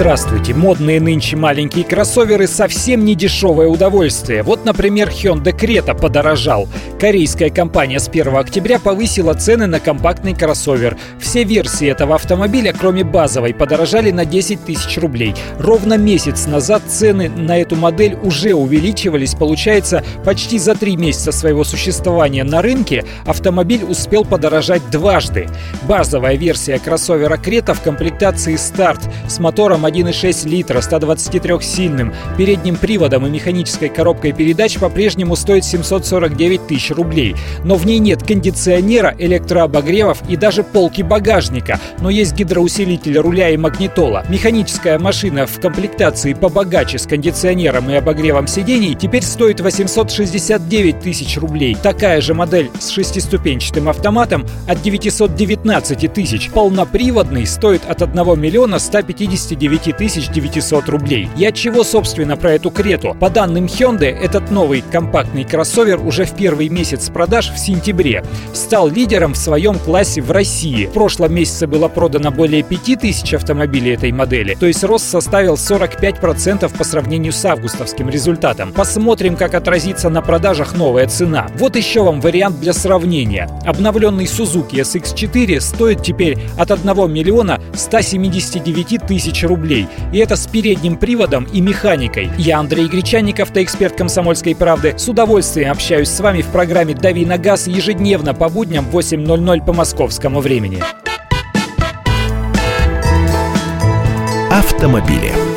Здравствуйте! Модные нынче маленькие кроссоверы совсем не дешевое удовольствие. Вот, например, Hyundai Creta подорожал. Корейская компания с 1 октября повысила цены на компактный кроссовер. Все версии этого автомобиля, кроме базовой, подорожали на 10 тысяч рублей. Ровно месяц назад цены на эту модель уже увеличивались. Получается, почти за три месяца своего существования на рынке автомобиль успел подорожать дважды. Базовая версия кроссовера Крета в комплектации «Старт» с мотором 1,6 литра, 123-сильным, передним приводом и механической коробкой передач по-прежнему стоит 749 тысяч рублей. Но в ней нет кондиционера, электрообогревов и даже полки багажника. Но есть гидроусилитель руля и магнитола. Механическая машина в комплектации побогаче с кондиционером и обогревом сидений теперь стоит 869 тысяч рублей. Такая же модель с шестиступенчатым автоматом от 919 тысяч. Полноприводный стоит от 1 миллиона 159 9900 рублей. От чего, собственно, про эту Крету? По данным Hyundai, этот новый компактный кроссовер уже в первый месяц продаж в сентябре стал лидером в своем классе в России. В прошлом месяце было продано более 5000 автомобилей этой модели, то есть рост составил 45% по сравнению с августовским результатом. Посмотрим, как отразится на продажах новая цена. Вот еще вам вариант для сравнения. Обновленный Suzuki SX4 стоит теперь от 1 миллиона 179 тысяч рублей рублей. И это с передним приводом и механикой. Я Андрей Гречанников, эксперт «Комсомольской правды». С удовольствием общаюсь с вами в программе «Дави на газ» ежедневно по будням в 8.00 по московскому времени. Автомобили.